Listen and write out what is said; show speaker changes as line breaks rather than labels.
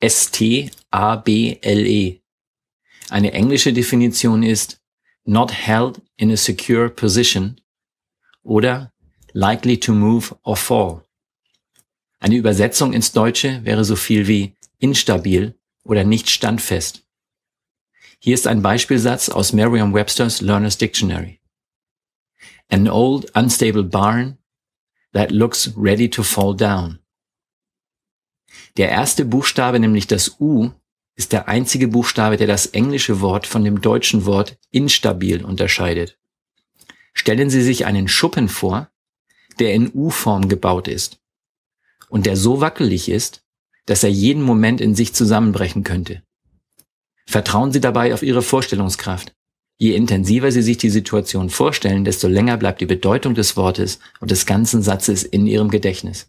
S-T-A-B-L-E. Eine englische Definition ist not held in a secure position oder likely to move or fall. Eine Übersetzung ins Deutsche wäre so viel wie instabil oder nicht standfest. Hier ist ein Beispielsatz aus Merriam-Webster's Learner's Dictionary. An old unstable barn that looks ready to fall down. Der erste Buchstabe, nämlich das U, ist der einzige Buchstabe, der das englische Wort von dem deutschen Wort instabil unterscheidet. Stellen Sie sich einen Schuppen vor, der in U-Form gebaut ist und der so wackelig ist, dass er jeden Moment in sich zusammenbrechen könnte. Vertrauen Sie dabei auf Ihre Vorstellungskraft. Je intensiver Sie sich die Situation vorstellen, desto länger bleibt die Bedeutung des Wortes und des ganzen Satzes in Ihrem Gedächtnis.